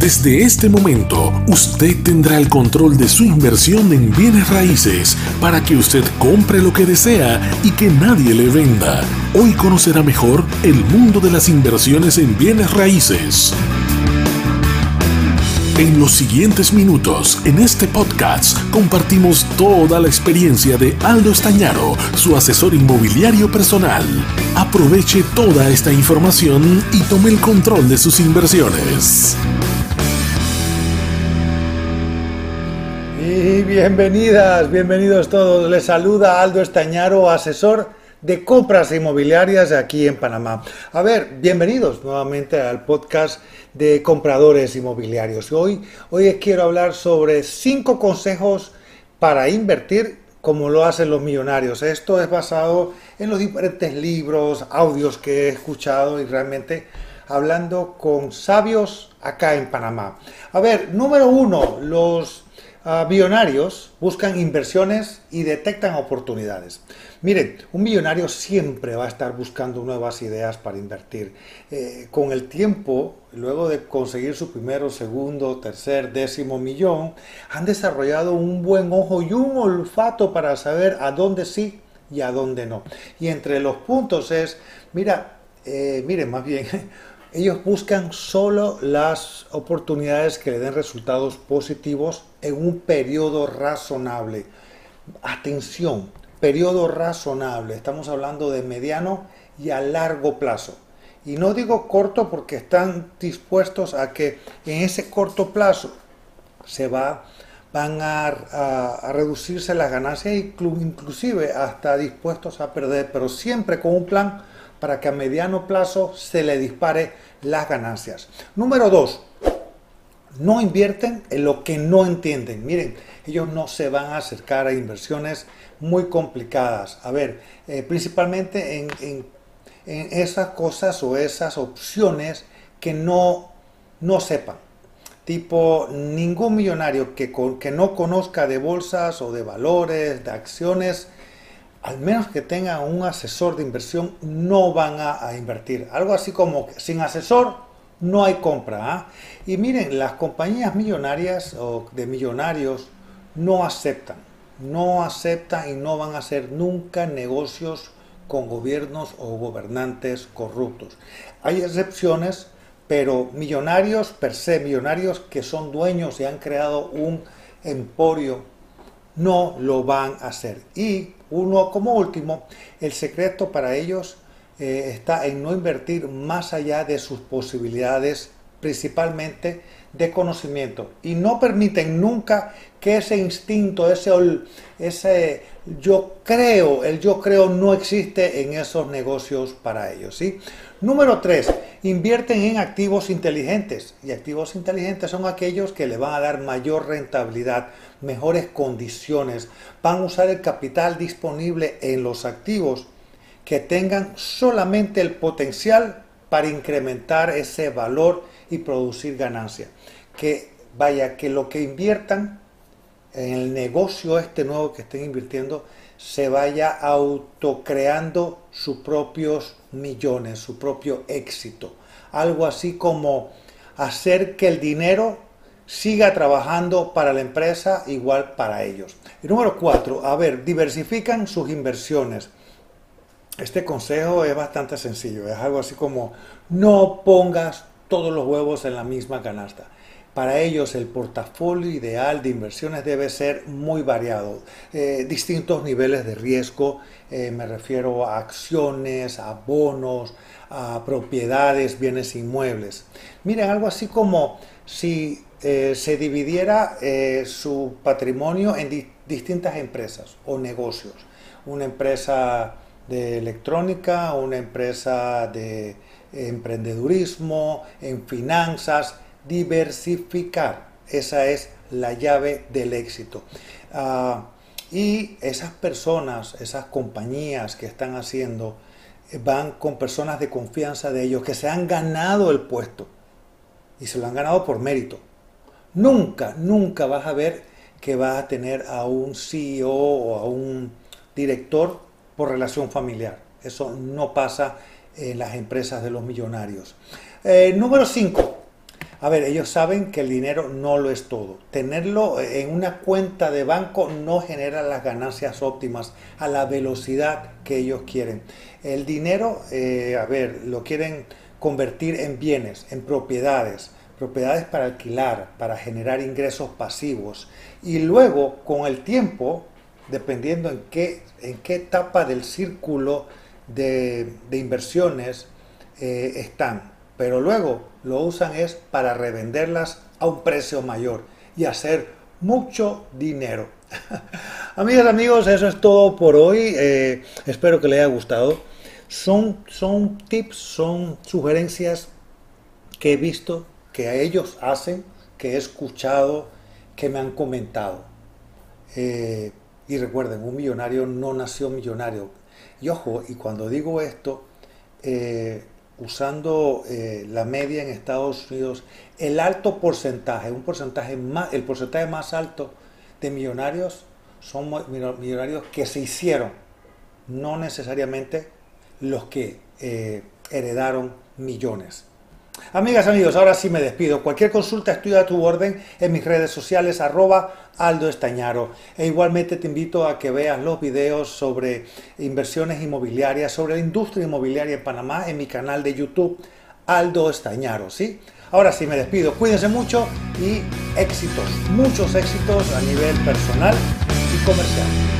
Desde este momento, usted tendrá el control de su inversión en bienes raíces para que usted compre lo que desea y que nadie le venda. Hoy conocerá mejor el mundo de las inversiones en bienes raíces. En los siguientes minutos, en este podcast, compartimos toda la experiencia de Aldo Estañaro, su asesor inmobiliario personal. Aproveche toda esta información y tome el control de sus inversiones. Bienvenidas, bienvenidos todos. Les saluda Aldo Estañaro, asesor de compras inmobiliarias aquí en Panamá. A ver, bienvenidos nuevamente al podcast de compradores inmobiliarios. Hoy, hoy quiero hablar sobre cinco consejos para invertir como lo hacen los millonarios. Esto es basado en los diferentes libros, audios que he escuchado y realmente hablando con sabios acá en Panamá. A ver, número uno, los uh, millonarios buscan inversiones y detectan oportunidades. Miren, un millonario siempre va a estar buscando nuevas ideas para invertir. Eh, con el tiempo, luego de conseguir su primero, segundo, tercer, décimo millón, han desarrollado un buen ojo y un olfato para saber a dónde sí y a dónde no. Y entre los puntos es, mira, eh, miren más bien, ellos buscan solo las oportunidades que le den resultados positivos en un periodo razonable. Atención, periodo razonable. Estamos hablando de mediano y a largo plazo. Y no digo corto porque están dispuestos a que en ese corto plazo se va, van a, a reducirse las ganancias, inclusive hasta dispuestos a perder, pero siempre con un plan para que a mediano plazo se le dispare las ganancias. Número dos, no invierten en lo que no entienden. Miren, ellos no se van a acercar a inversiones muy complicadas. A ver, eh, principalmente en, esas cosas o esas opciones que no, no sepan. Tipo, ningún millonario que, que no conozca de bolsas o de valores, de acciones, al menos que tenga un asesor de inversión, no van a, invertir. Algo así como sin asesor no hay compra. ¿ah? Y miren, las compañías millonarias o de millonarios no aceptan, no aceptan y no van a hacer nunca negocios con gobiernos o gobernantes corruptos. Hay excepciones, pero millonarios per se, millonarios que son dueños y han creado un emporio, no lo van a hacer. Y uno, como último, el secreto para ellos eh, está en no invertir más allá de sus posibilidades, principalmente de conocimiento. Y no permiten nunca que ese instinto, ese, ese yo creo, el yo creo no existe en esos negocios para ellos. ¿sí? Número tres, invierten en activos inteligentes. Y activos inteligentes son aquellos que le van a dar mayor rentabilidad, mejores condiciones. Van a usar el capital disponible en los activos que tengan solamente el potencial para incrementar ese valor y producir ganancia. Que vaya, que lo que inviertan en el negocio este nuevo que estén invirtiendo se vaya autocreando sus propios millones, su propio éxito. Algo así como hacer que el dinero siga trabajando para la empresa igual para ellos. Y número cuatro, a ver, diversifican sus inversiones. Este consejo es bastante sencillo, es algo así como no pongas todos los huevos en la misma canasta. Para ellos el portafolio ideal de inversiones debe ser muy variado, eh, distintos niveles de riesgo, eh, me refiero a acciones, a bonos, a propiedades, bienes inmuebles. Miren, algo así como si eh, se dividiera su patrimonio en distintas empresas o negocios. Una empresa de electrónica, una empresa de emprendedurismo, en finanzas, diversificar. Esa es la llave del éxito. Ah, y esas personas, esas compañías que están haciendo, eh, van con personas de confianza de ellos, que se han ganado el puesto. Y se lo han ganado por mérito. Nunca, nunca vas a ver que vas a tener a un CEO o a un director por relación familiar. Eso no pasa en las empresas de los millonarios. Eh, número 5 A ver, ellos saben que el dinero no lo es todo. Tenerlo en una cuenta de banco no genera las ganancias óptimas a la velocidad que ellos quieren. El dinero, eh, a ver, lo quieren convertir en bienes, en propiedades, propiedades para alquilar, para generar ingresos pasivos. Y luego, con el tiempo, dependiendo en qué, en qué etapa del círculo de, inversiones eh, están, pero luego lo usan es para revenderlas a un precio mayor y hacer mucho dinero. Amigas, amigos, eso es todo por hoy. Eh, espero que les haya gustado. Son, son tips, son sugerencias que he visto que ellos hacen, que he escuchado, que me han comentado. Eh, y recuerden, un millonario no nació millonario. Y ojo, y cuando digo esto, eh, usando eh, la media en Estados Unidos, el alto porcentaje, un porcentaje más, el porcentaje más alto de millonarios son millonarios que se hicieron, no necesariamente los que eh, heredaron millones. Amigas, amigos, ahora sí me despido. Cualquier consulta estoy a tu orden en mis redes sociales, arroba Aldo Estañaro. E igualmente te invito a que veas los videos sobre inversiones inmobiliarias, sobre la industria inmobiliaria en Panamá en mi canal de YouTube, Aldo Estañaro, ¿sí? Ahora sí me despido. Cuídense mucho y éxitos, muchos éxitos a nivel personal y comercial.